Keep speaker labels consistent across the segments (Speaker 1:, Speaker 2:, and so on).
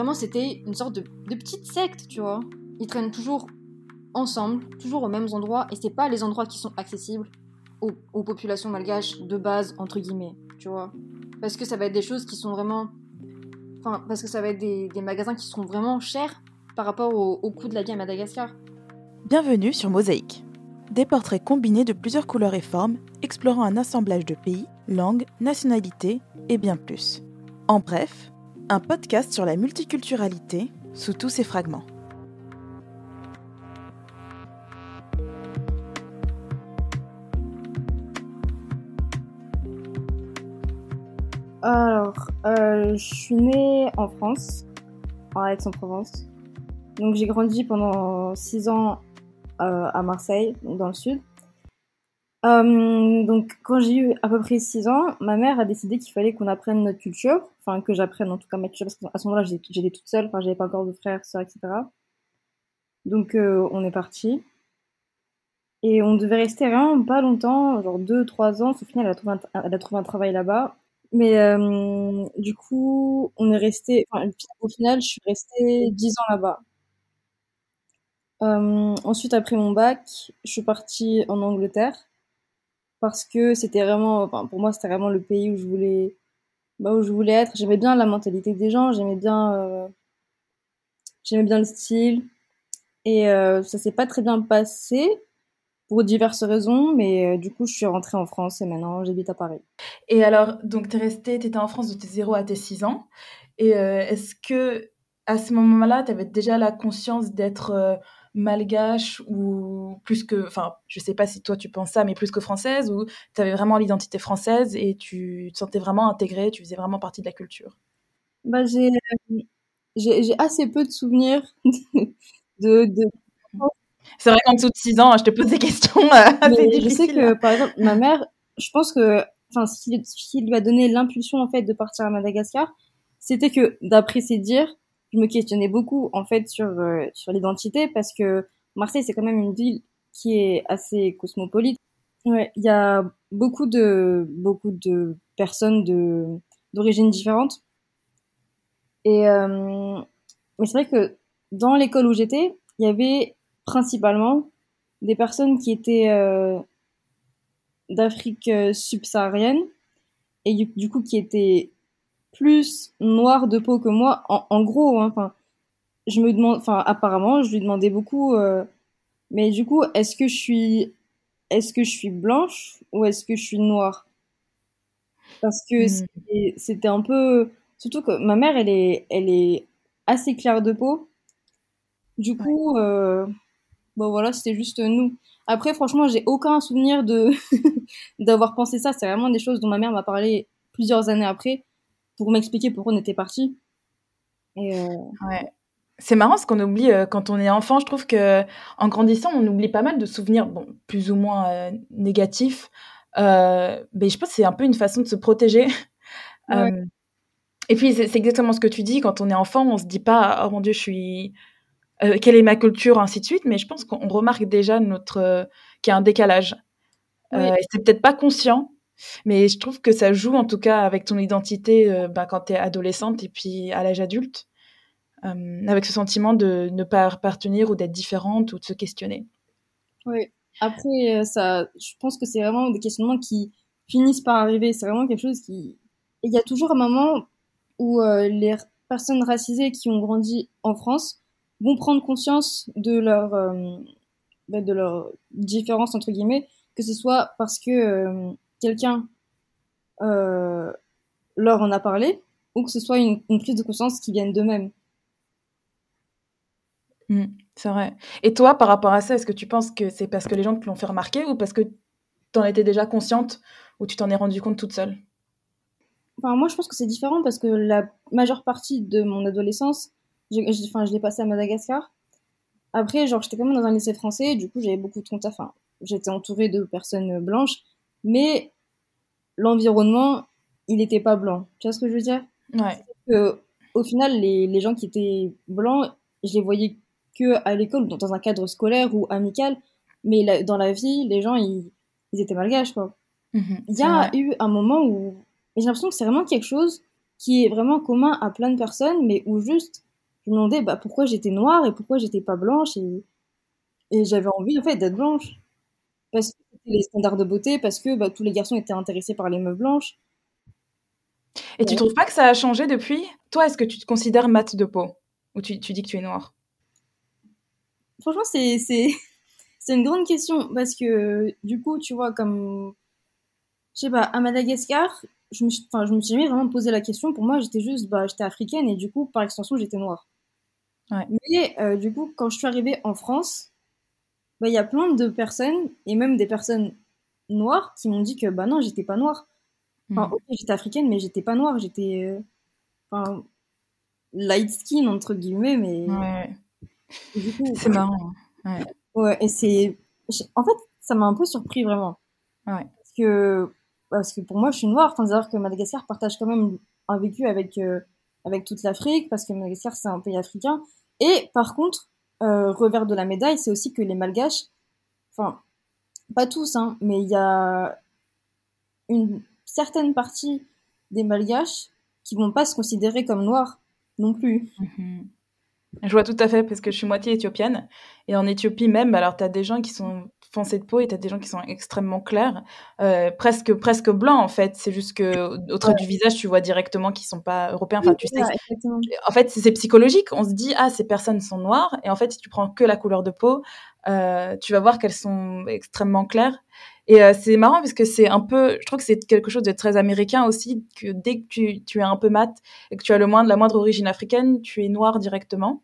Speaker 1: vraiment, c'était une sorte de, petite secte, tu vois. Ils traînent toujours ensemble, toujours aux mêmes endroits, et c'est pas les endroits qui sont accessibles aux, populations malgaches de base, entre guillemets, tu vois. Parce que ça va être des choses qui sont vraiment. Enfin, parce que ça va être des, des magasins qui seront vraiment chers par rapport au, au coût de la vie à Madagascar.
Speaker 2: Bienvenue sur Mosaïque. Des portraits combinés de plusieurs couleurs et formes, explorant un assemblage de pays, langues, nationalités et bien plus. En bref, un podcast sur la multiculturalité sous tous ses fragments.
Speaker 3: Alors, euh, je suis née en France, en Aix-en-Provence. Donc j'ai grandi pendant six ans euh, à Marseille, dans le sud. Euh, donc quand j'ai eu à peu près 6 ans, ma mère a décidé qu'il fallait qu'on apprenne notre culture, enfin que j'apprenne en tout cas ma culture, parce qu'à ce moment-là j'étais toute seule, enfin j'avais pas encore de frères, sœurs, etc. Donc euh, on est parti. Et on devait rester vraiment pas longtemps, genre 2-3 ans, au final elle a trouvé un, elle a trouvé un travail là-bas. Mais euh, du coup, on est resté, enfin, au final je suis restée 10 ans là-bas. Euh, ensuite, après mon bac, je suis partie en Angleterre parce que c'était vraiment, enfin, pour moi, c'était vraiment le pays où je voulais, bah, où je voulais être. J'aimais bien la mentalité des gens, j'aimais bien, euh, j'aimais bien le style. Et euh, ça s'est pas très bien passé pour diverses raisons, mais euh, du coup, je suis rentrée en France et maintenant, j'habite à Paris.
Speaker 2: Et alors, donc, tu es restée, tu étais en France de tes 0 à tes 6 ans. Et euh, est-ce que à ce moment-là, tu avais déjà la conscience d'être malgache ou plus que, enfin, je sais pas si toi tu penses ça, mais plus que française, ou tu avais vraiment l'identité française et tu te sentais vraiment intégrée, tu faisais vraiment partie de la culture?
Speaker 3: Bah, j'ai, j'ai, j'ai assez peu de souvenirs de, de...
Speaker 2: C'est vrai qu'en dessous de 6 ans, je te pose des questions euh,
Speaker 3: Mais je sais que, par exemple, ma mère, je pense que, enfin, ce qui lui a donné l'impulsion, en fait, de partir à Madagascar, c'était que, d'après ses dires, je me questionnais beaucoup, en fait, sur, euh, sur l'identité, parce que Marseille, c'est quand même une ville qui est assez cosmopolite. Ouais, il y a beaucoup de, beaucoup de personnes de, d'origines différentes. Et, euh, mais c'est vrai que dans l'école où j'étais, il y avait principalement des personnes qui étaient euh, d'Afrique euh, subsaharienne et du, du coup qui étaient plus noires de peau que moi. En, en gros, hein, enfin, je me demande, enfin, apparemment, je lui demandais beaucoup, euh, mais du coup, est-ce que je suis, est-ce que je suis blanche ou est-ce que je suis noire? Parce que
Speaker 2: Hmm.
Speaker 3: c'était un peu, surtout que ma mère, elle est, elle est assez claire de peau. Du
Speaker 2: Ouais.
Speaker 3: coup, euh, bon voilà, c'était juste nous. Après, franchement, j'ai aucun souvenir de d'avoir pensé ça. C'est vraiment des choses dont ma mère m'a parlé plusieurs années après pour m'expliquer pourquoi on était parti. Et euh,
Speaker 2: Ouais. C'est marrant ce qu'on oublie euh, quand on est enfant. Je trouve que en grandissant, on oublie pas mal de souvenirs, bon, plus ou moins euh, négatifs. Mais je pense que c'est un peu une façon de se protéger.
Speaker 3: ouais,
Speaker 2: et puis c'est exactement ce que tu dis. Quand on est enfant, on se dit pas, oh mon Dieu, je suis, quelle est ma culture, ainsi de suite. Mais je pense qu'on remarque déjà notre qu'il y a un décalage.
Speaker 3: oui,
Speaker 2: c'est peut-être pas conscient, mais je trouve que ça joue en tout cas avec ton identité euh, bah, quand tu es adolescente et puis à l'âge adulte, euh, avec ce sentiment de ne pas appartenir ou d'être différente ou de se questionner.
Speaker 3: oui. Après, euh, ça, je pense que c'est vraiment des questionnements qui finissent par arriver. C'est vraiment quelque chose qui... Il y a toujours un moment où les personnes racisées qui ont grandi en France vont prendre conscience de leur, bah, de leur différence, entre guillemets, que ce soit parce que quelqu'un euh, leur en a parlé, ou que ce soit une, une prise de conscience qui vienne d'eux-mêmes.
Speaker 2: Mm, c'est vrai. Et toi, par rapport à ça, est-ce que tu penses que c'est parce que les gens te l'ont fait remarquer ou parce que tu en étais déjà consciente ou tu t'en es rendu compte toute seule?
Speaker 3: Enfin, moi, je pense que c'est différent parce que la majeure partie de mon adolescence, enfin, je l'ai passée à Madagascar. Après, genre, j'étais quand même dans un lycée français, du coup, j'avais beaucoup de contacts, enfin, j'étais entourée de personnes blanches, mais l'environnement, il n'était pas blanc. Tu vois ce que je veux dire?
Speaker 2: Ouais.
Speaker 3: Que, au final, les, les gens qui étaient blancs, je les voyais que à l'école, dans un cadre scolaire ou amical, mais la- dans la vie, les gens, ils, ils étaient malgaches, quoi.
Speaker 2: Mhm,
Speaker 3: Il y a
Speaker 2: vrai.
Speaker 3: eu un moment où j'ai l'impression que c'est vraiment quelque chose qui est vraiment commun à plein de personnes, mais où juste je me demandais bah, pourquoi j'étais noire et pourquoi j'étais pas blanche. Et, et j'avais envie, en fait, d'être blanche. Parce que les standards de beauté, parce que bah, tous les garçons étaient intéressés par les meufs blanches.
Speaker 2: Et tu trouves pas que ça a changé depuis? Toi, est-ce que tu te considères mat de peau? Ou tu, tu dis que tu es noire?
Speaker 3: Franchement, c'est, c'est, c'est une grande question. Parce que, du coup, tu vois, comme. Je sais pas, à Madagascar, je me, suis, je me suis jamais vraiment posé la question. Pour moi, j'étais juste. Bah, j'étais africaine et du coup, par extension, j'étais noire.
Speaker 2: Ouais.
Speaker 3: Mais euh, du coup, quand je suis arrivée en France, bah, il y a plein de personnes, et même des personnes noires, qui m'ont dit que bah non, j'étais pas noire. Enfin,
Speaker 2: Mm.
Speaker 3: ok, j'étais africaine, mais j'étais pas noire, j'étais. euh, Enfin, light skin, entre guillemets, mais.
Speaker 2: Ouais, c'est marrant.
Speaker 3: Ouais, et c'est. En fait, ça m'a un peu surpris vraiment.
Speaker 2: Ouais.
Speaker 3: Parce que, parce que pour moi, je suis noire. Enfin, c'est-à-dire que Madagascar partage quand même un vécu avec, euh, avec toute l'Afrique, parce que Madagascar, c'est un pays africain. Et par contre, euh, revers de la médaille, c'est aussi que les Malgaches, enfin, pas tous, hein, mais il y a une certaine partie des Malgaches qui vont pas se considérer comme noirs non plus.
Speaker 2: Mhm. Je vois tout à fait parce que je suis moitié éthiopienne et en Éthiopie même, alors tu as des gens qui sont foncés de peau et tu as des gens qui sont extrêmement clairs, euh, presque presque blancs en fait. C'est juste que au trait du visage, tu vois directement qu'ils sont pas européens. Enfin, tu sais, en fait, c'est psychologique. On se dit ah ces personnes sont noires et en fait, si tu prends que la couleur de peau, euh, tu vas voir qu'elles sont extrêmement claires. Et euh, c'est marrant parce que c'est un peu, je trouve que c'est quelque chose de très américain aussi, que dès que tu, tu es un peu mat et que tu as le moindre, la moindre origine africaine, tu es noir directement.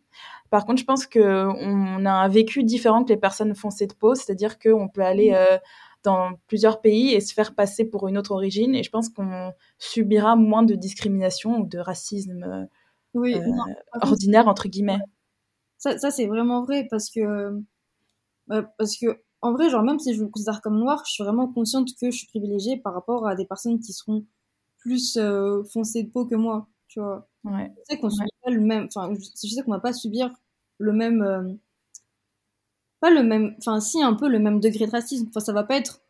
Speaker 2: Par contre, je pense que on a un vécu différent que les personnes foncées de peau, c'est-à-dire qu'on peut aller euh, dans plusieurs pays et se faire passer pour une autre origine. Et je pense qu'on subira moins de discrimination ou de racisme euh,
Speaker 3: Oui,
Speaker 2: euh,
Speaker 3: non,
Speaker 2: ordinaire entre guillemets.
Speaker 3: Ça, ça c'est vraiment vrai parce que, parce que, en vrai, genre, même si je me considère comme noire, je suis vraiment consciente que je suis privilégiée par rapport à des personnes qui seront plus euh, foncées de peau que moi, tu vois.
Speaker 2: Ouais.
Speaker 3: Je sais qu'on subit le même, enfin, je, je sais qu'on va pas subir le même, euh, pas le même, enfin, si, un peu le même degré de racisme. Enfin, ça va pas être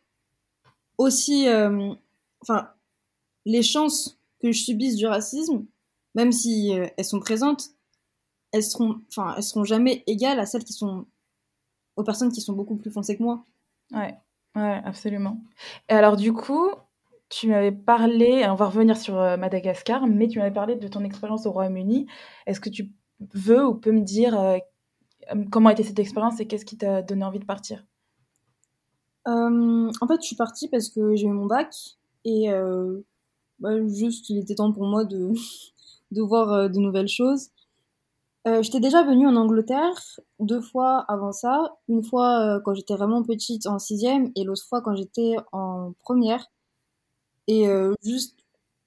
Speaker 3: aussi, euh, enfin, les chances que je subisse du racisme, même si euh, elles sont présentes, elles seront, enfin, elles seront jamais égales à celles qui sont, aux personnes qui sont beaucoup plus foncées que moi.
Speaker 2: Ouais, ouais, absolument. Et alors, du coup, tu m'avais parlé, on va revenir sur euh, Madagascar, mais tu m'avais parlé de ton expérience au Royaume-Uni. Est-ce que tu veux ou peux me dire euh, comment était cette expérience et qu'est-ce qui t'a donné envie de partir?
Speaker 3: Euh, en fait, je suis partie parce que j'ai eu mon bac et euh, bah, juste, il était temps pour moi de, de voir euh, de nouvelles choses. Euh, j'étais déjà venue en Angleterre deux fois avant ça. Une fois euh, quand j'étais vraiment petite en sixième et l'autre fois quand j'étais en première. Et euh, juste,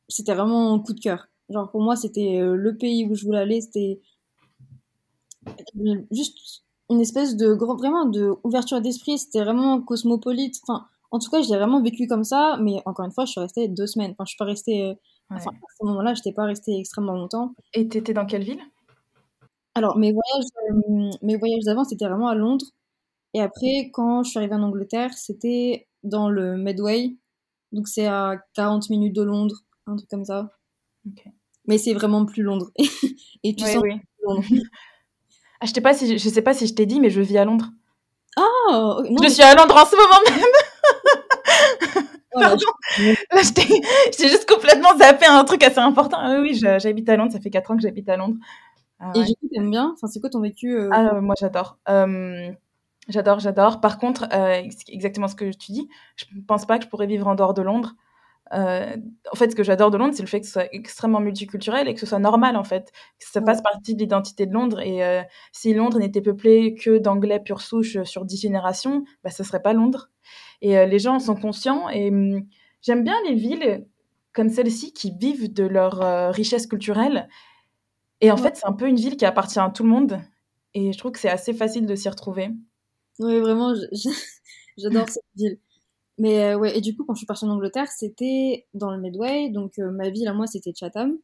Speaker 3: c'était vraiment un coup de cœur. Genre pour moi, c'était euh, le pays où je voulais aller. C'était juste une espèce de grand, vraiment de ouverture d'esprit. C'était vraiment cosmopolite. Enfin, en tout cas, je l'ai vraiment vécu comme ça. Mais encore une fois, je suis restée deux semaines. Enfin, je suis pas restée. euh,
Speaker 2: Ouais.
Speaker 3: Enfin, à ce moment-là, je n'étais pas restée extrêmement longtemps.
Speaker 2: Et t'étais dans quelle ville?
Speaker 3: Alors, mes voyages, euh, mes voyages d'avant, c'était vraiment à Londres. Et après, quand je suis arrivée en Angleterre, c'était dans le Medway. Donc, c'est à 40 minutes de Londres, un truc comme ça. Mais c'est vraiment plus Londres. Et tu sens
Speaker 2: oui.
Speaker 3: Londres.
Speaker 2: Ah, je pas si je sais pas si je t'ai dit, mais je vis à Londres.
Speaker 3: Oh, non,
Speaker 2: Je
Speaker 3: mais-
Speaker 2: suis à Londres en ce moment même.
Speaker 3: oh,
Speaker 2: Pardon. Là, je t'ai j'ai juste complètement zappé un truc assez important. Ah oui, j'habite à Londres. Ça fait 4 ans que j'habite à Londres. Ah,
Speaker 3: Et du coup, t'aimes bien? Enfin, c'est quoi ton vécu euh,
Speaker 2: Ah, euh, moi j'adore. Euh, j'adore, j'adore. Par contre, euh, c'est exactement ce que tu dis. Je pense pas que je pourrais vivre en dehors de Londres. Euh, en fait, ce que j'adore de Londres, c'est le fait que ce soit extrêmement multiculturel et que ce soit normal, en fait. Que ça fasse partie de l'identité de Londres. Et euh, si Londres n'était peuplé que d'anglais pure souche euh, sur dix générations, bah, ce serait pas Londres. Et euh, les gens sont conscients. Et hum, j'aime bien les villes comme celle-ci qui vivent de leur richesse culturelle. Et en
Speaker 3: Ouais.
Speaker 2: fait, c'est un peu une ville qui appartient à tout le monde. Et je trouve que c'est assez facile de s'y retrouver.
Speaker 3: Oui, vraiment, j'adore cette ville. Mais euh, ouais, et du coup, quand je suis partie en Angleterre, c'était dans le Medway. Donc, euh, ma ville à moi, c'était Chatham.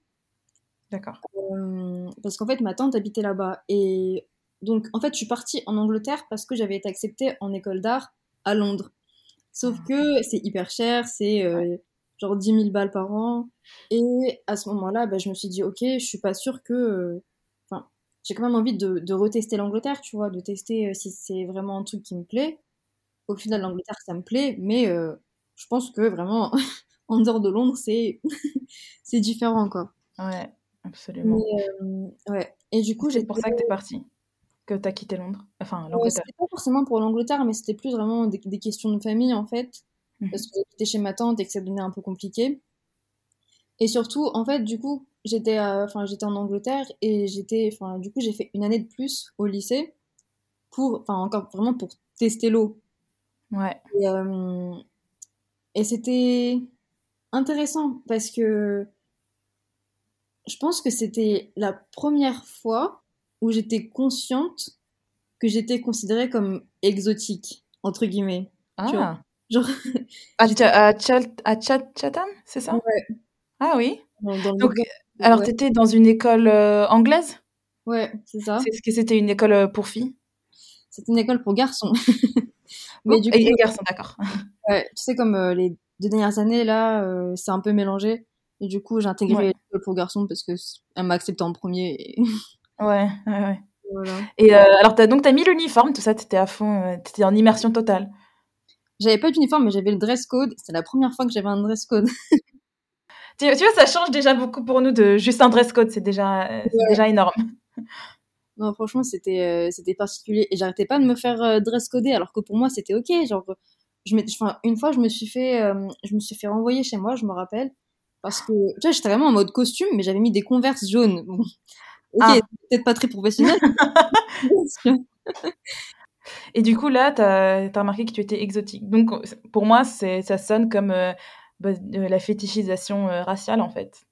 Speaker 2: D'accord.
Speaker 3: Euh, parce qu'en fait, ma tante habitait là-bas. Et donc, en fait, je suis partie en Angleterre parce que j'avais été acceptée en école d'art à Londres. Sauf que c'est hyper cher, c'est euh, genre 10 000 balles par an. Et à ce moment-là, bah, je me suis dit, ok, je suis pas sûre que. J'ai quand même envie de, de retester l'Angleterre, tu vois, de tester euh, si c'est vraiment un truc qui me plaît. Au final, l'Angleterre, ça me plaît, mais euh, je pense que vraiment, en dehors de Londres, c'est c'est différent, quoi.
Speaker 2: Ouais, absolument.
Speaker 3: Mais, euh, ouais. Et du coup,
Speaker 2: C'est
Speaker 3: j'ai
Speaker 2: pour ça que t'es partie, que t'as quitté Londres, enfin
Speaker 3: Ouais,
Speaker 2: l'Angleterre.
Speaker 3: c'était pas forcément pour l'Angleterre, mais c'était plus vraiment des, des questions de famille, en fait.
Speaker 2: Mhm.
Speaker 3: Parce que j'étais chez ma tante et que ça devenait un peu compliqué. Et surtout, en fait, du coup, j'étais euh, enfin, j'étais en Angleterre et j'étais, enfin, du coup, j'ai fait une année de plus au lycée pour, enfin, encore vraiment pour tester l'eau.
Speaker 2: Ouais.
Speaker 3: Et, euh, et c'était intéressant parce que je pense que c'était la première fois où j'étais consciente que j'étais considérée comme exotique, entre guillemets. Tu vois,
Speaker 2: Ah,
Speaker 3: Genre,
Speaker 2: à, à, Chatham, c'est ça?
Speaker 3: Ouais,
Speaker 2: Ah oui.
Speaker 3: dans, dans le
Speaker 2: Donc, alors
Speaker 3: ouais,
Speaker 2: t'étais dans une école euh, anglaise?
Speaker 3: Ouais, c'est ça.
Speaker 2: C'est ce que c'était une école euh, pour filles?
Speaker 3: C'était une école pour garçons. Mais
Speaker 2: Oh,
Speaker 3: du
Speaker 2: et,
Speaker 3: coup,
Speaker 2: et garçons, d'accord.
Speaker 3: ouais, tu sais, comme euh, les deux dernières années, là, euh, c'est un peu mélangé. Et du coup, j'ai intégré
Speaker 2: Ouais.
Speaker 3: l'école pour garçons parce que c- elle m'a accepté en premier. Et
Speaker 2: Ouais, ouais, ouais.
Speaker 3: voilà.
Speaker 2: Et euh, alors t'as donc t'as mis l'uniforme, tout ça, t'étais à fond, euh, t'étais en immersion totale?
Speaker 3: J'avais pas d'uniforme, mais j'avais le dress code. C'était la première fois que j'avais un dress code.
Speaker 2: Tu, tu vois, ça change déjà beaucoup pour nous de juste un dress code, c'est déjà, énorme.
Speaker 3: Non, franchement, c'était euh, c'était particulier. Et j'arrêtais pas de me faire euh, dress coder, alors que pour moi, c'était ok. Genre, je m'étais- enfin, une fois, je me suis fait, euh, je me suis fait renvoyer chez moi, je me rappelle. Parce que, tu vois, j'étais vraiment en mode costume, mais j'avais mis des converses jaunes. Bon. Ok,
Speaker 2: Ah.
Speaker 3: peut-être pas très professionnel.
Speaker 2: Et du coup, là, t'as as remarqué que tu étais exotique. Donc, pour moi, ça sonne comme bah, euh, la fétichisation euh, raciale, en fait.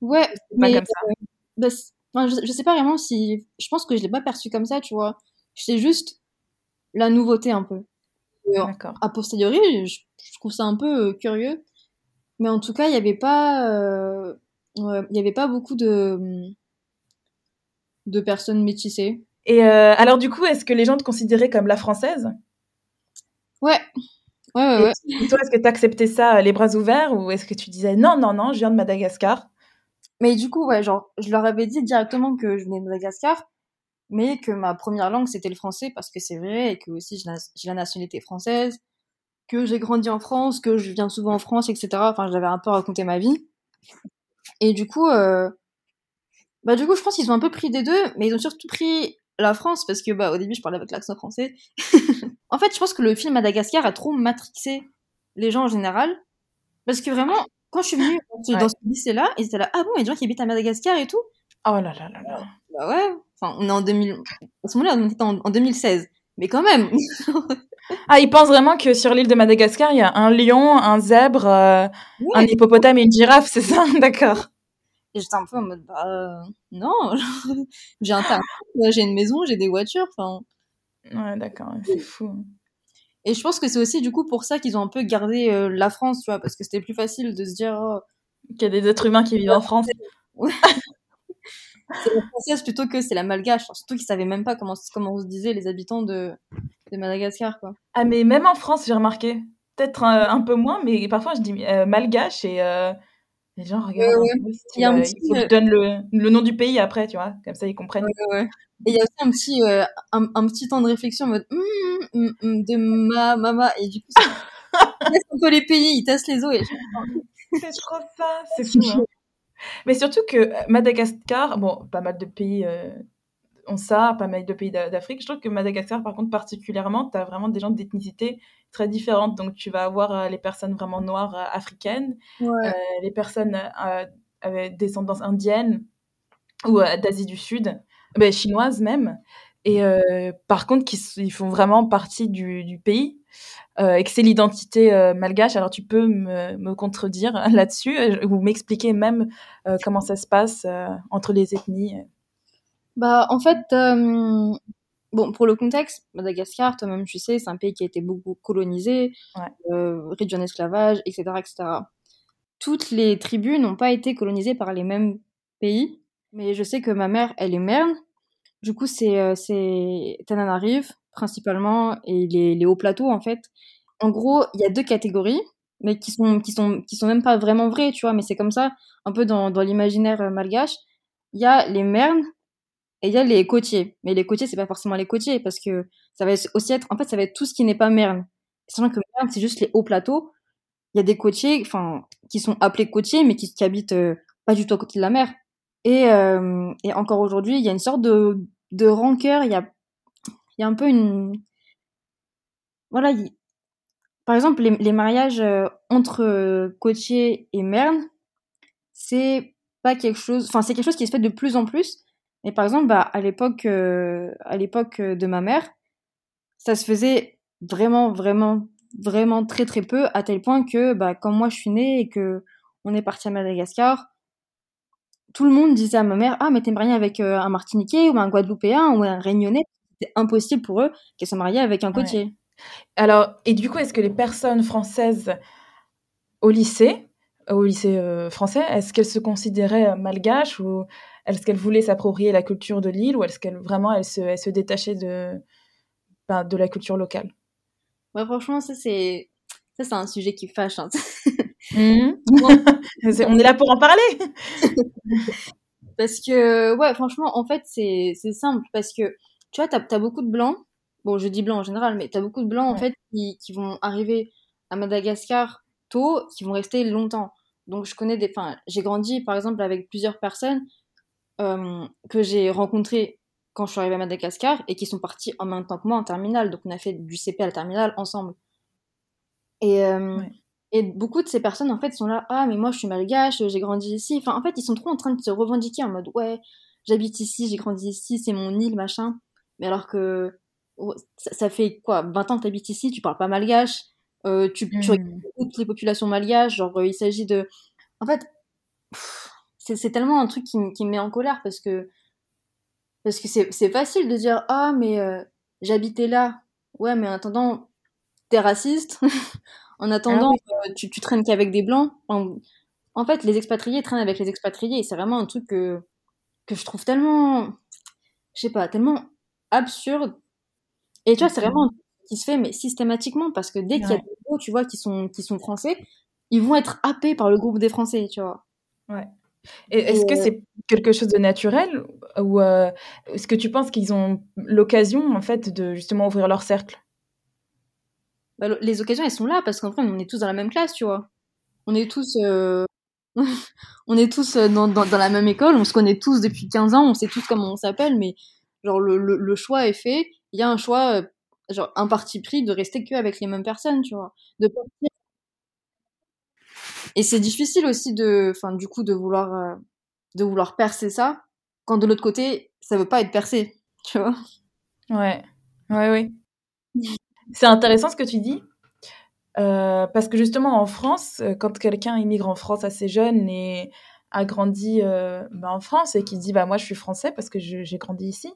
Speaker 3: ouais,
Speaker 2: pas
Speaker 3: mais
Speaker 2: comme ça.
Speaker 3: euh, bah, enfin, je, je sais pas vraiment si. Je pense que je l'ai pas perçu comme ça, tu vois. C'est juste la nouveauté un peu.
Speaker 2: D'accord.
Speaker 3: a posteriori, je, je trouve ça un peu curieux. Mais en tout cas, il n'y avait pas, euh, il y avait pas beaucoup de, de personnes métissées.
Speaker 2: Et euh, alors, du coup, est-ce que les gens te considéraient comme la française?
Speaker 3: Ouais, ouais, ouais, ouais.
Speaker 2: et toi, est-ce que tu acceptais ça euh, les bras ouverts ou est-ce que tu disais non, non, non, je viens de Madagascar?
Speaker 3: Mais du coup, ouais, genre, je leur avais dit directement que je venais de Madagascar, mais que ma première langue c'était le français parce que c'est vrai et que aussi j'ai la, nationalité française, que j'ai grandi en France, que je viens souvent en France, etc. Enfin, j'avais un peu raconté ma vie. Et du coup, euh, bah du coup, je pense qu'ils ont un peu pris des deux, mais ils ont surtout pris la France parce que bah au début je parlais avec l'accent français. en fait, je pense que le film Madagascar a trop matrixé les gens en général parce que vraiment quand je suis venue dans ce,
Speaker 2: Ouais.
Speaker 3: dans ce lycée-là, ils étaient là ah bon, il y a des gens qui habitent à Madagascar et tout?
Speaker 2: Oh là là là là.
Speaker 3: Bah ouais, enfin on est en 2000 à ce moment-là on était en, en 2016. Mais quand même.
Speaker 2: Ah, ils pensent vraiment que sur l'île de Madagascar, il y a un lion, un zèbre, euh, un hippopotame et une girafe, c'est ça? D'accord.
Speaker 3: Et j'étais un peu en mode bah euh, non, j'ai un tas, j'ai une maison, j'ai des voitures, enfin
Speaker 2: Ouais, d'accord, c'est fou.
Speaker 3: Et je pense que c'est aussi du coup pour ça qu'ils ont un peu gardé euh, la France, tu vois, parce que c'était plus facile de se dire oh,
Speaker 2: Qu'il y a des êtres humains qui vivent en France.
Speaker 3: c'est la française plutôt que c'est la malgache. Surtout qu'ils savaient même pas comment, comment on se disait les habitants de, de Madagascar, quoi.
Speaker 2: Ah, mais même en France, j'ai remarqué. Peut-être euh, un peu moins, mais parfois je dis euh, malgache et euh, les gens regardent
Speaker 3: Ouais. Il y a un
Speaker 2: euh,
Speaker 3: petit,
Speaker 2: il faut que
Speaker 3: euh,
Speaker 2: je donne le, le nom du pays après, tu vois, comme ça ils comprennent.
Speaker 3: Ouais. Et il y a aussi un petit, euh, un, un petit temps de réflexion en mode Hum, hum, hum, de ma mama. Et du coup, ça- ils testent un peu les pays, ils testent les eaux. Et...
Speaker 2: C'est trop ça, c'est fou. hein. Mais surtout que euh, Madagascar, bon, pas mal de pays euh, ont ça, pas mal de pays d'a- d'Afrique. Je trouve que Madagascar, par contre, particulièrement, tu as vraiment des gens d'ethnicité très différentes. Donc, tu vas avoir euh, les personnes vraiment noires euh, africaines,
Speaker 3: Ouais.
Speaker 2: euh, les personnes avec descendance indienne ou d'Asie du Sud, ben, chinoises même. Et euh, par contre, qui, ils font vraiment partie du, du pays euh, et que c'est l'identité euh, malgache. Alors, tu peux me, me contredire là-dessus ou m'expliquer même comment ça se passe entre les ethnies.
Speaker 3: Bah, en fait, euh, bon, pour le contexte, Madagascar, toi-même, tu sais, c'est un pays qui a été beaucoup colonisé,
Speaker 2: Ouais.
Speaker 3: euh, réduit en esclavage, etc., etc. Toutes les tribus n'ont pas été colonisées par les mêmes pays, mais je sais que ma mère, elle est merne. Du coup, c'est euh, c'est Tananarive, principalement, et les, les hauts plateaux, en fait. En gros, il y a deux catégories, mais qui sont, qui sont, qui sont même pas vraiment vraies, tu vois, mais c'est comme ça, un peu dans, dans l'imaginaire malgache. Il y a les mernes, et il y a les côtiers. Mais les côtiers, c'est pas forcément les côtiers parce que ça va aussi être, en fait, ça va être tout ce qui n'est pas Merne. Sachant que Merne, c'est juste les hauts plateaux. Il y a des côtiers, enfin, qui sont appelés côtiers, mais qui, qui habitent euh, pas du tout à côté de la mer. Et, euh, et encore aujourd'hui, il y a une sorte de, de rancœur. Il y a, y a un peu une, voilà. Par exemple, les, les mariages euh, entre côtiers et Merne, c'est pas quelque chose, enfin, c'est quelque chose qui se fait de plus en plus et par exemple, bah, à l'époque, euh, à l'époque de ma mère, ça se faisait vraiment, vraiment, vraiment très très peu, à tel point que, bah, quand moi je suis née et que on est parti à Madagascar, tout le monde disait à ma mère, ah mais t'es mariée avec euh, un Martiniquais ou un Guadeloupéen ou un Réunionnais? C'était impossible pour eux qu'elle soit mariée avec un côtier.
Speaker 2: Alors, et du coup, est-ce que les personnes françaises au lycée, au lycée euh, français, est-ce qu'elles se considéraient malgaches ou est-ce qu'elle voulait s'approprier la culture de l'île ou est-ce qu'elle vraiment elle se, elle se détachait de, ben, de la culture locale?
Speaker 3: Ouais, Franchement, ça c'est ça c'est un sujet qui fâche. Hein.
Speaker 2: Mmh. On est là pour en parler.
Speaker 3: parce que ouais, franchement, en fait c'est simple parce que tu vois, t'as as beaucoup de blancs. Bon, je dis blancs en général, mais t'as beaucoup de blancs en fait qui, qui vont arriver à Madagascar tôt, qui vont rester longtemps. Donc je connais des, enfin, j'ai grandi par exemple avec plusieurs personnes euh, que j'ai rencontrés quand je suis arrivée à Madagascar et qui sont partis en même temps que moi en terminale. Donc on a fait du CP à la terminale ensemble. Et, euh, et beaucoup de ces personnes en fait sont là, ah mais moi je suis malgache, j'ai grandi ici. Enfin en fait ils sont trop en train de se revendiquer en mode ouais j'habite ici, j'ai grandi ici, c'est mon île machin. Mais alors que ça, fait quoi 20 ans que tu habites ici, tu parles pas malgache, euh, tu, tu mmh. toutes les populations malgaches, genre il s'agit de... En fait, c'est tellement un truc qui, qui, me met en colère parce que parce que c'est facile de dire ah mais euh, j'habitais là. Ouais mais en attendant t'es raciste. En attendant ah euh, tu, tu, traînes qu'avec des blancs. En, fait les expatriés traînent avec les expatriés. C'est vraiment un truc que que je trouve tellement je sais pas tellement absurde. Et tu vois c'est vraiment un truc qui se fait mais systématiquement parce que dès qu'il y a des mots tu vois qui sont qui sont français ils vont être happés par le groupe des français tu vois.
Speaker 2: Ouais est-ce que c'est quelque chose de naturel ou euh, est-ce que tu penses qu'ils ont l'occasion en fait de justement ouvrir leur cercle?
Speaker 3: Bah, Les occasions elles sont là parce qu'en fait on est tous dans la même classe, tu vois. On est tous euh, on est tous euh, dans, dans, la même école, on se connaît tous depuis 15 ans, on sait tous comment on s'appelle, mais genre le, le, choix est fait. Il y a un choix, genre un parti pris de rester que avec les mêmes personnes, tu vois. De partir et c'est difficile aussi de, enfin, du coup, de vouloir, euh, de vouloir percer ça, quand de l'autre côté, ça veut pas être percé, tu vois.
Speaker 2: Ouais, ouais, oui. c'est intéressant ce que tu dis. Euh, parce que justement, en France, euh, quand quelqu'un immigre en France assez jeune et a grandi bah, en France et qui dit bah moi je suis français parce que j'ai grandi ici,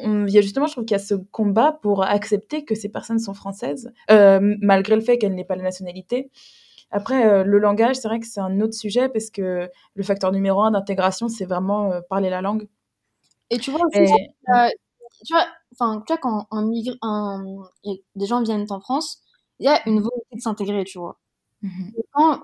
Speaker 2: il y a justement, je trouve qu'il y a ce combat pour accepter que ces personnes sont françaises, malgré le fait qu'elles n'aient pas la nationalité. Après, euh, le langage, c'est vrai que c'est un autre sujet parce que le facteur numéro un d'intégration, c'est vraiment euh, parler la langue.
Speaker 3: Et tu vois, tu vois, enfin, tu vois, quand un un, des gens viennent en France, il y a une volonté de s'intégrer, tu vois. Mmh quand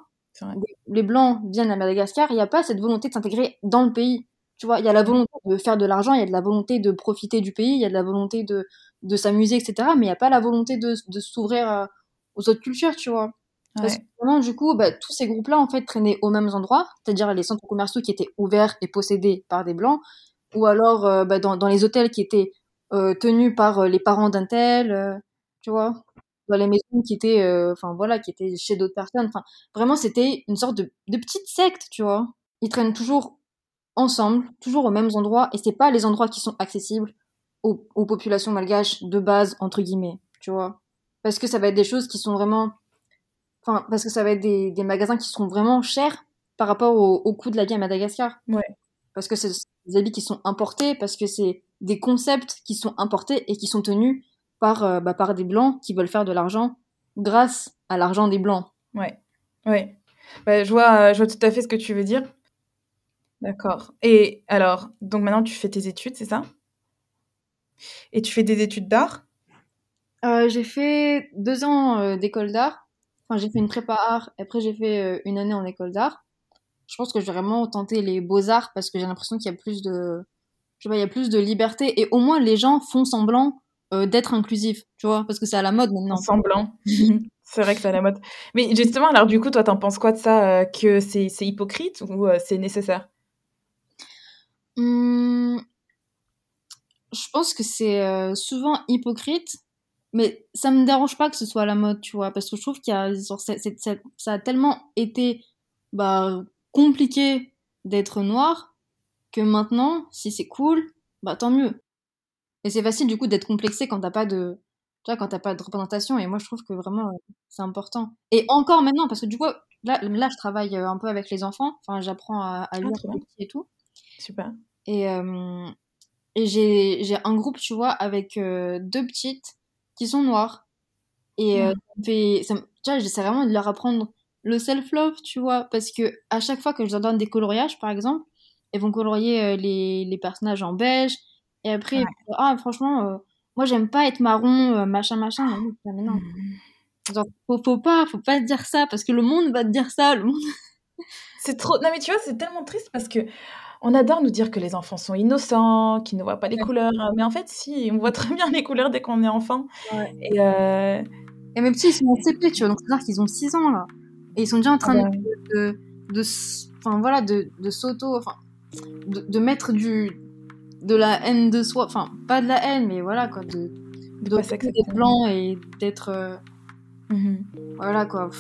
Speaker 3: les Blancs viennent à Madagascar, il n'y a pas cette volonté de s'intégrer dans le pays. Tu vois, il y a la volonté de faire de l'argent, il y a de la volonté de profiter du pays, il y a de la volonté de, de s'amuser, etc. Mais il n'y a pas la volonté de, de s'ouvrir euh, aux autres cultures, tu vois. Parce que vraiment, du coup, bah, tous ces groupes-là, en fait, traînaient au même endroit, c'est-à-dire les centres commerciaux qui étaient ouverts et possédés par des blancs, ou alors euh, bah, dans, dans, les hôtels qui étaient euh, tenus par euh, les parents d'un tel, tu vois, dans les maisons qui étaient, enfin voilà, qui étaient chez d'autres personnes. Enfin, vraiment, c'était une sorte de, de petite secte, tu vois. Ils traînent toujours ensemble, toujours aux mêmes endroits, et c'est pas les endroits qui sont accessibles aux, aux populations malgaches de base, entre guillemets, tu vois. Parce que ça va être des choses qui sont vraiment Enfin, parce que ça va être des, des, magasins qui seront vraiment chers par rapport au, au, coût de la vie à Madagascar.
Speaker 2: Ouais.
Speaker 3: Parce que c'est des habits qui sont importés, parce que c'est des concepts qui sont importés et qui sont tenus par, euh, bah, par des blancs qui veulent faire de l'argent grâce à l'argent des blancs.
Speaker 2: Ouais, ouais. Bah, je, vois, je vois tout à fait ce que tu veux dire. D'accord. Et alors, donc maintenant tu fais tes études, c'est ça? Et tu fais des études d'art?
Speaker 3: Euh, J'ai fait deux ans euh, d'école d'art Enfin, j'ai fait une prépa art, après j'ai fait euh, une année en école d'art. Je pense que je vais vraiment tenter les beaux-arts parce que j'ai l'impression qu'il y a plus de, je sais pas, il y a plus de liberté et au moins les gens font semblant euh, d'être inclusifs, tu vois, parce que c'est à la mode maintenant.
Speaker 2: Semblant. c'est vrai que c'est à la mode. Mais justement, alors du coup, toi, t'en penses quoi de ça Que c'est hypocrite ou c'est nécessaire?
Speaker 3: Hum, je pense que c'est euh, souvent hypocrite, mais ça me dérange pas que ce soit à la mode, tu vois, parce que je trouve qu'il y a, genre, ça a tellement été bah, compliqué d'être noir que maintenant, si c'est cool, bah tant mieux. Et c'est facile du coup d'être complexé quand t'as pas de, tu vois, quand t'as pas de représentation. Et moi, je trouve que vraiment euh, c'est important. Et encore maintenant, parce que du coup, là, là, je travaille euh, un peu avec les enfants. Enfin, j'apprends à, à lire
Speaker 2: trop bien.
Speaker 3: et tout.
Speaker 2: Super.
Speaker 3: Et, euh, et j'ai, j'ai un groupe, tu vois, avec euh, deux petites qui sont noires. Et euh, ça me fait, ça me- tu vois, j'essaie vraiment de leur apprendre le self-love, tu vois, parce que à chaque fois que je leur donne des coloriages, par exemple, elles vont colorier euh, les, les personnages en beige. Et après,
Speaker 2: Ouais.
Speaker 3: ah, franchement, euh, moi, j'aime pas être marron, machin, machin. Mais non, genre, faut, faut pas, faut pas dire ça, parce que le monde va te dire ça, le monde.
Speaker 2: C'est trop. Non, mais tu vois, c'est tellement triste parce que on adore nous dire que les enfants sont innocents, qu'ils ne voient pas les
Speaker 3: Ouais.
Speaker 2: couleurs. Mais en fait, si, on voit très bien les couleurs dès qu'on est enfant.
Speaker 3: Ouais.
Speaker 2: Et euh,
Speaker 3: Et mes petits, ils sont en CP, tu vois, donc c'est-à-dire qu'ils ont 6 ans, là. Et ils sont déjà en train
Speaker 2: ah bah,
Speaker 3: de, de, enfin voilà, de, de s'auto, enfin, de, de mettre du, de la haine de soi, enfin, pas de la haine, mais voilà, quoi, de,
Speaker 2: de
Speaker 3: d'être blanc et d'être, euh,
Speaker 2: Mhm.
Speaker 3: voilà, quoi.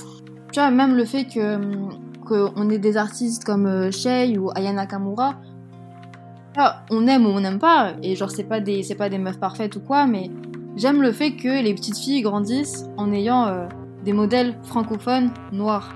Speaker 3: Tu vois, même le fait que, hum, qu'on ait des artistes comme euh, Shay ou Aya Nakamura, ah, on aime ou on n'aime pas, et genre, c'est pas des, c'est pas des meufs parfaites ou quoi, mais j'aime le fait que les petites filles grandissent en ayant euh, des modèles francophones noirs.